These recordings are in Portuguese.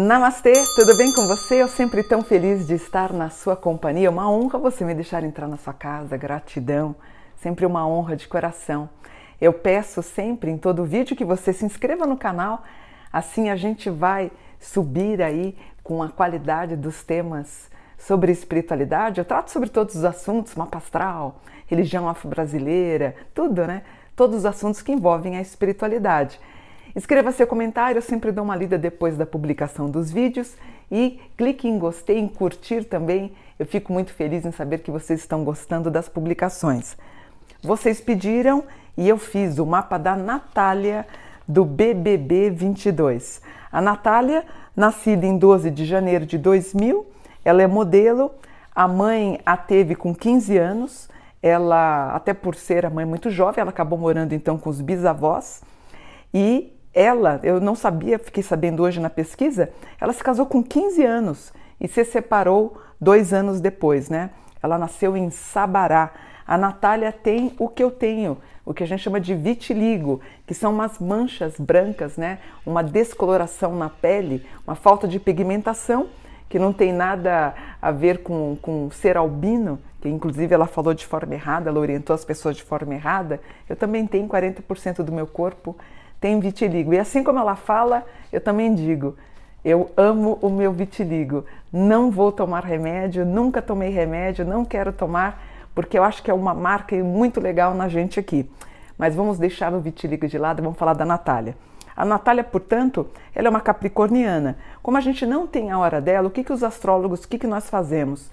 Namastê, tudo bem com você? Eu sempre tão feliz de estar na sua companhia. Uma honra você me deixar entrar na sua casa, gratidão, sempre uma honra de coração. Eu peço sempre em todo vídeo que você se inscreva no canal, assim a gente vai subir aí com a qualidade dos temas sobre espiritualidade. Eu trato sobre todos os assuntos, mapa astral, religião afro-brasileira, tudo, né? Todos os assuntos que envolvem a espiritualidade. Escreva seu comentário, eu sempre dou uma lida depois da publicação dos vídeos e clique em gostei, em curtir também. Eu fico muito feliz em saber que vocês estão gostando das publicações. Vocês pediram e eu fiz o mapa da Natália do BBB 22. A Natália, nascida em 12 de janeiro de 2000, ela é modelo. A mãe a teve com 15 anos. Ela, até por ser a mãe muito jovem, ela acabou morando então com os bisavós e ela, eu não sabia, fiquei sabendo hoje na pesquisa, ela se casou com 15 anos e se separou dois anos depois, né? Ela nasceu em Sabará. A Natália tem o que eu tenho, o que a gente chama de vitiligo, que são umas manchas brancas, né? Uma descoloração na pele, uma falta de pigmentação, que não tem nada a ver com, com ser albino, que inclusive ela falou de forma errada, ela orientou as pessoas de forma errada. Eu também tenho 40% do meu corpo tem vitiligo. E assim como ela fala, eu também digo: eu amo o meu vitiligo. Não vou tomar remédio, nunca tomei remédio, não quero tomar, porque eu acho que é uma marca muito legal na gente aqui. Mas vamos deixar o vitiligo de lado e vamos falar da Natália. A Natália, portanto, ela é uma capricorniana. Como a gente não tem a hora dela, o que, que os astrólogos, o que, que nós fazemos?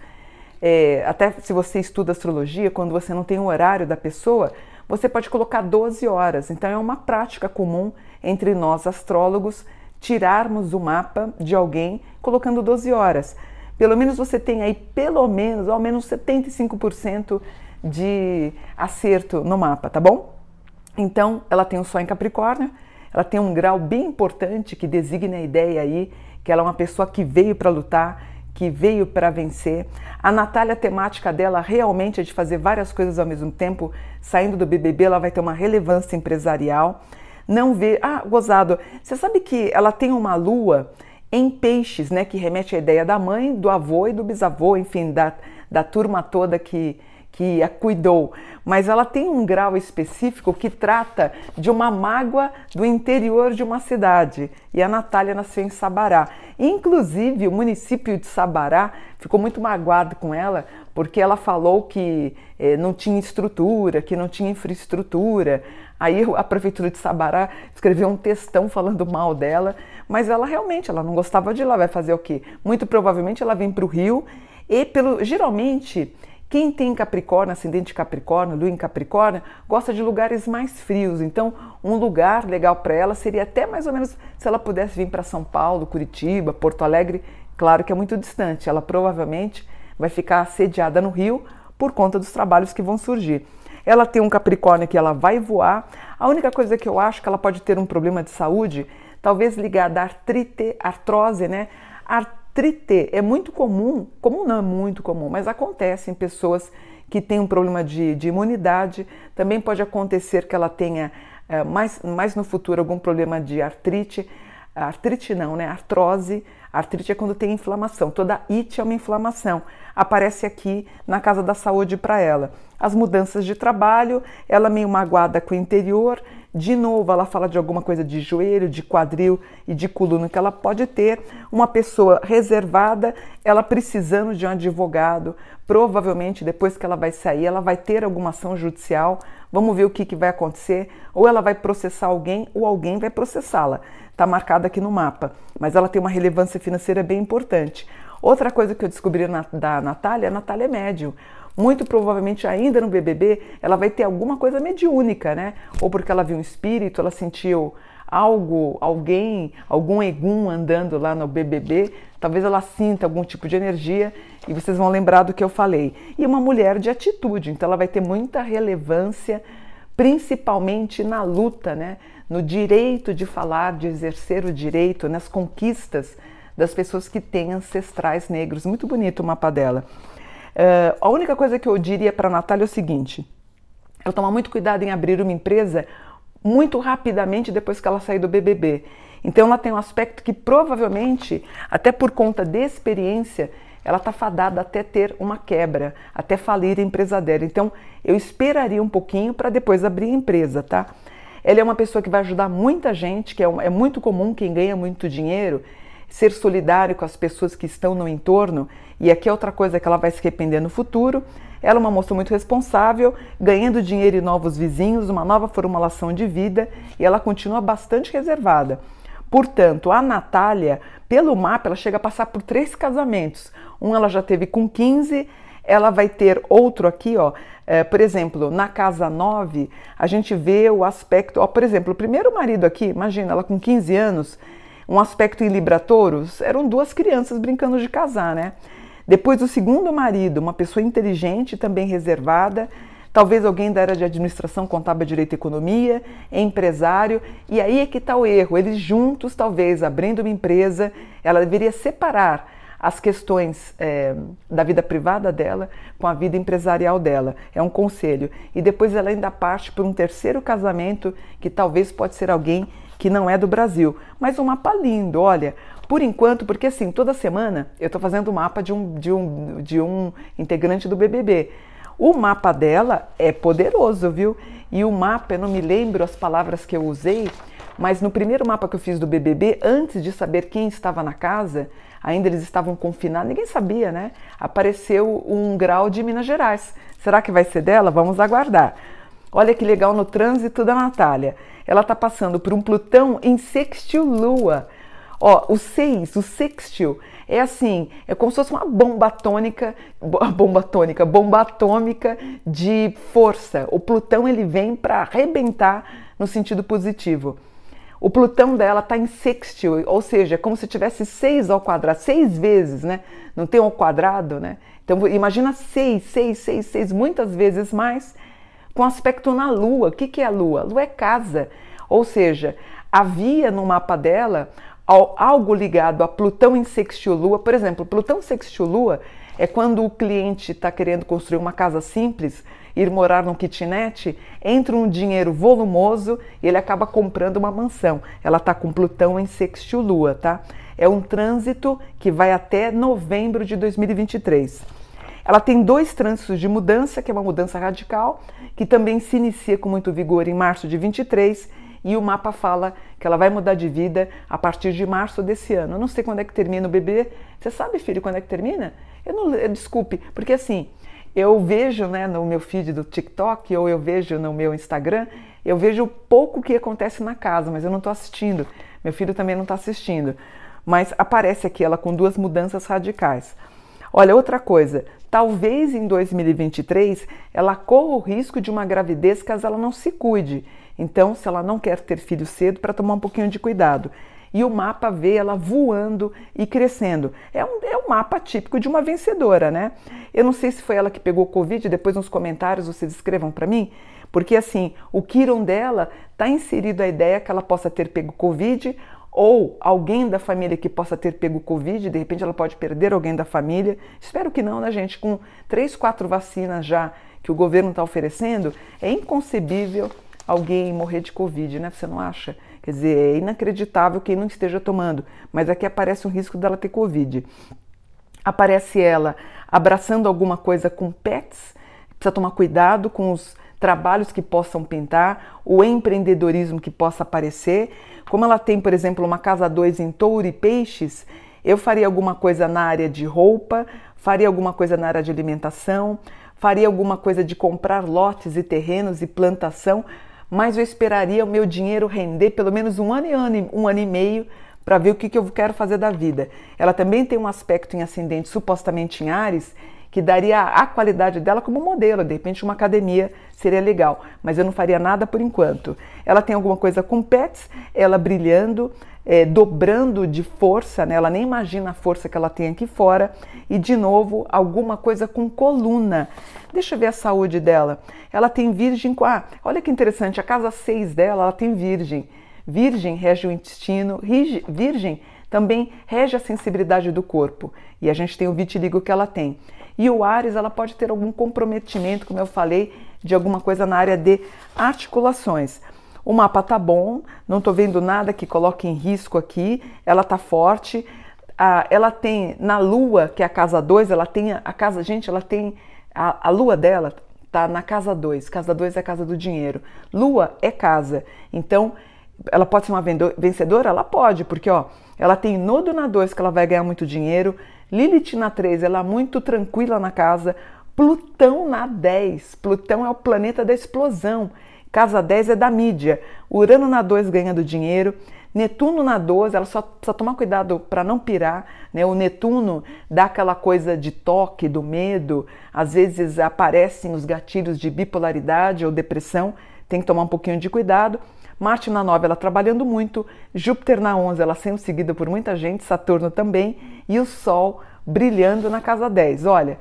É, até se você estuda astrologia, quando você não tem o horário da pessoa, você pode colocar 12 horas. Então é uma prática comum entre nós astrólogos tirarmos o mapa de alguém colocando 12 horas. Pelo menos você tem aí pelo menos, ao menos 75% de acerto no mapa, tá bom? Então, ela tem o Sol em Capricórnio, ela tem um grau bem importante que designa a ideia aí que ela é uma pessoa que veio para lutar, que veio para vencer. A Natália, a temática dela realmente é de fazer várias coisas ao mesmo tempo. Saindo do BBB, ela vai ter uma relevância empresarial. Não vê. Ah, gozado, você sabe que ela tem uma lua em peixes, né? Que remete à ideia da mãe, do avô e do bisavô, enfim, da, da turma toda que que a cuidou, mas ela tem um grau específico que trata de uma mágoa do interior de uma cidade. E a Natália nasceu em Sabará. Inclusive, o município de Sabará ficou muito magoado com ela porque ela falou que eh, não tinha estrutura, que não tinha infraestrutura. Aí a prefeitura de Sabará escreveu um textão falando mal dela, mas ela realmente ela não gostava de lá. Vai fazer o quê? Muito provavelmente ela vem para o Rio e pelo geralmente quem tem Capricórnio, ascendente Capricórnio, Lua em Capricórnio, gosta de lugares mais frios. Então, um lugar legal para ela seria até mais ou menos se ela pudesse vir para São Paulo, Curitiba, Porto Alegre. Claro que é muito distante. Ela provavelmente vai ficar assediada no Rio por conta dos trabalhos que vão surgir. Ela tem um Capricórnio que ela vai voar. A única coisa que eu acho que ela pode ter um problema de saúde, talvez ligada à artrite, artrose, né? Artrose Artrite é muito comum, comum não é muito comum, mas acontece em pessoas que têm um problema de, de imunidade. Também pode acontecer que ela tenha é, mais, mais no futuro algum problema de artrite. Artrite não, né? Artrose. Artrite é quando tem inflamação. Toda it é uma inflamação. Aparece aqui na casa da saúde para ela. As mudanças de trabalho, ela meio magoada com o interior, de novo, ela fala de alguma coisa de joelho, de quadril e de coluna que ela pode ter. Uma pessoa reservada, ela precisando de um advogado. Provavelmente, depois que ela vai sair, ela vai ter alguma ação judicial. Vamos ver o que, que vai acontecer. Ou ela vai processar alguém, ou alguém vai processá-la. Está marcada aqui no mapa. Mas ela tem uma relevância financeira bem importante. Outra coisa que eu descobri na, da Natália, a Natália é médium muito provavelmente ainda no BBB ela vai ter alguma coisa mediúnica, né? Ou porque ela viu um espírito, ela sentiu algo, alguém, algum egum andando lá no BBB, talvez ela sinta algum tipo de energia e vocês vão lembrar do que eu falei. E uma mulher de atitude, então ela vai ter muita relevância, principalmente na luta, né? No direito de falar, de exercer o direito, nas conquistas das pessoas que têm ancestrais negros. Muito bonito o mapa dela. Uh, a única coisa que eu diria para a Natália é o seguinte: ela tomar muito cuidado em abrir uma empresa muito rapidamente depois que ela sair do BBB. Então ela tem um aspecto que provavelmente, até por conta de experiência, ela está fadada até ter uma quebra, até falir a empresa dela. Então, eu esperaria um pouquinho para depois abrir a empresa, tá? Ela é uma pessoa que vai ajudar muita gente, que é, é muito comum quem ganha muito dinheiro ser solidário com as pessoas que estão no entorno. E aqui é outra coisa que ela vai se arrepender no futuro. Ela é uma moça muito responsável, ganhando dinheiro e novos vizinhos, uma nova formulação de vida, e ela continua bastante reservada. Portanto, a Natália, pelo mapa, ela chega a passar por três casamentos. Um ela já teve com 15, ela vai ter outro aqui, ó. É, por exemplo, na casa 9, a gente vê o aspecto, ó, por exemplo, o primeiro marido aqui, imagina, ela com 15 anos, um aspecto em Libra Touros, eram duas crianças brincando de casar, né? Depois o segundo marido, uma pessoa inteligente, também reservada, talvez alguém da área de administração, contábil, direito e economia, empresário, e aí é que está o erro. Eles juntos, talvez, abrindo uma empresa, ela deveria separar as questões é, da vida privada dela com a vida empresarial dela. É um conselho. E depois ela ainda parte por um terceiro casamento que talvez pode ser alguém que não é do Brasil. Mas um mapa lindo, olha. Por enquanto, porque assim, toda semana eu estou fazendo o mapa de um, de, um, de um integrante do BBB. O mapa dela é poderoso, viu? E o mapa, eu não me lembro as palavras que eu usei, mas no primeiro mapa que eu fiz do BBB, antes de saber quem estava na casa, ainda eles estavam confinados, ninguém sabia, né? Apareceu um grau de Minas Gerais. Será que vai ser dela? Vamos aguardar. Olha que legal no trânsito da Natália. Ela está passando por um Plutão em sextil Lua. Ó, o 6, o sextil, é assim, é como se fosse uma bomba atômica, bomba atômica, bomba atômica de força. O Plutão ele vem para arrebentar no sentido positivo. O Plutão dela está em sextil, ou seja, como se tivesse seis ao quadrado, seis vezes, né? Não tem ao quadrado, né? Então imagina seis, seis, seis, seis, muitas vezes mais, com aspecto na Lua. O que, que é a Lua? A Lua é casa, ou seja, havia no mapa dela algo ligado a Plutão em sextil Lua. Por exemplo, Plutão sextil Lua é quando o cliente está querendo construir uma casa simples, ir morar num kitnet, entra um dinheiro volumoso e ele acaba comprando uma mansão. Ela está com Plutão em sextil Lua, tá? É um trânsito que vai até novembro de 2023. Ela tem dois trânsitos de mudança, que é uma mudança radical, que também se inicia com muito vigor em março de 23 e o mapa fala que ela vai mudar de vida a partir de março desse ano. Eu não sei quando é que termina o bebê. Você sabe, filho, quando é que termina? Eu não, eu, desculpe, porque assim, eu vejo né, no meu feed do TikTok ou eu vejo no meu Instagram, eu vejo pouco que acontece na casa, mas eu não estou assistindo. Meu filho também não está assistindo. Mas aparece aqui ela com duas mudanças radicais. Olha, outra coisa, talvez em 2023 ela corra o risco de uma gravidez caso ela não se cuide. Então, se ela não quer ter filho cedo, para tomar um pouquinho de cuidado. E o mapa vê ela voando e crescendo. É um, é um mapa típico de uma vencedora, né? Eu não sei se foi ela que pegou Covid, depois nos comentários vocês escrevam para mim, porque assim, o Kiron dela está inserido a ideia que ela possa ter pego Covid ou alguém da família que possa ter pego Covid, de repente ela pode perder alguém da família. Espero que não, né, gente? Com três, quatro vacinas já que o governo está oferecendo, é inconcebível alguém morrer de Covid, né? Você não acha? Quer dizer, é inacreditável quem não esteja tomando, mas aqui aparece um risco dela ter Covid. Aparece ela abraçando alguma coisa com pets, precisa tomar cuidado com os trabalhos que possam pintar, o empreendedorismo que possa aparecer. Como ela tem, por exemplo, uma casa 2 em touro e peixes, eu faria alguma coisa na área de roupa, faria alguma coisa na área de alimentação, faria alguma coisa de comprar lotes e terrenos e plantação mas eu esperaria o meu dinheiro render pelo menos um ano e, ano, um ano e meio para ver o que, que eu quero fazer da vida. Ela também tem um aspecto em ascendente supostamente em Ares que daria a qualidade dela como modelo. De repente, uma academia seria legal, mas eu não faria nada por enquanto. Ela tem alguma coisa com pets, ela brilhando, é, dobrando de força, né? ela nem imagina a força que ela tem aqui fora. E de novo, alguma coisa com coluna. Deixa eu ver a saúde dela. Ela tem virgem com. Ah, olha que interessante, a casa 6 dela, ela tem virgem. Virgem rege o intestino, virgem também rege a sensibilidade do corpo. E a gente tem o vitiligo que ela tem. E o Ares, ela pode ter algum comprometimento, como eu falei, de alguma coisa na área de articulações. o mapa tá bom, não tô vendo nada que coloque em risco aqui, ela tá forte. Ah, ela tem na lua, que é a casa 2, ela tem a casa, gente, ela tem a, a lua dela tá na casa 2. Casa 2 é a casa do dinheiro. Lua é casa. Então, ela pode ser uma vencedora? Ela pode, porque ó, ela tem Nodo na 2 que ela vai ganhar muito dinheiro, Lilith na 3, ela é muito tranquila na casa, Plutão na 10. Plutão é o planeta da explosão. Casa 10 é da mídia. Urano na 2 ganhando dinheiro. Netuno na 12, ela só precisa tomar cuidado para não pirar. Né? O Netuno dá aquela coisa de toque, do medo. Às vezes aparecem os gatilhos de bipolaridade ou depressão. Tem que tomar um pouquinho de cuidado. Marte na 9, ela trabalhando muito. Júpiter na 11, ela sendo seguida por muita gente. Saturno também. E o Sol brilhando na casa 10. Olha,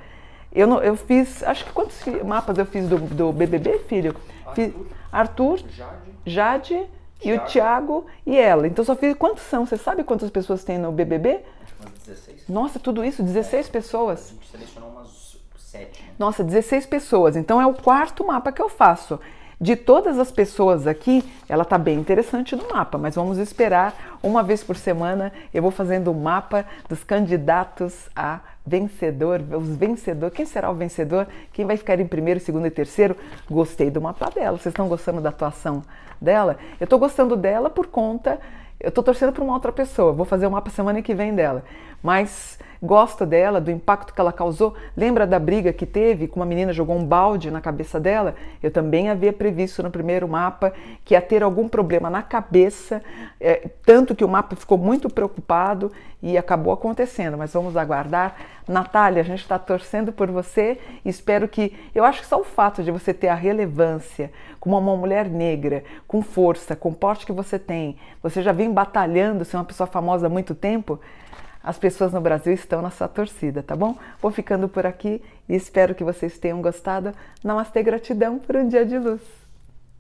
eu, não, eu fiz, acho que quantos mapas eu fiz do, do BBB, filho? Arthur, fiz, Arthur Jade, Jade e o Thiago e ela. Então só fiz, quantos são? Você sabe quantas pessoas tem no BBB? Umas 16. Nossa, tudo isso? 16 é, pessoas? A gente selecionou umas 7. Né? Nossa, 16 pessoas. Então é o quarto mapa que eu faço. De todas as pessoas aqui, ela está bem interessante no mapa, mas vamos esperar uma vez por semana. Eu vou fazendo o mapa dos candidatos a vencedor, os vencedores. Quem será o vencedor? Quem vai ficar em primeiro, segundo e terceiro? Gostei do mapa dela. Vocês estão gostando da atuação dela? Eu estou gostando dela por conta. Eu estou torcendo para uma outra pessoa. Vou fazer o mapa semana que vem dela. Mas gosta dela, do impacto que ela causou. Lembra da briga que teve com uma menina jogou um balde na cabeça dela? Eu também havia previsto no primeiro mapa que ia ter algum problema na cabeça, é, tanto que o mapa ficou muito preocupado e acabou acontecendo. Mas vamos aguardar. Natália, a gente está torcendo por você. Espero que. Eu acho que só o fato de você ter a relevância como uma mulher negra, com força, com porte que você tem, você já vem batalhando ser uma pessoa famosa há muito tempo as pessoas no Brasil estão na sua torcida, tá bom? Vou ficando por aqui e espero que vocês tenham gostado. Namastê, gratidão por um dia de luz.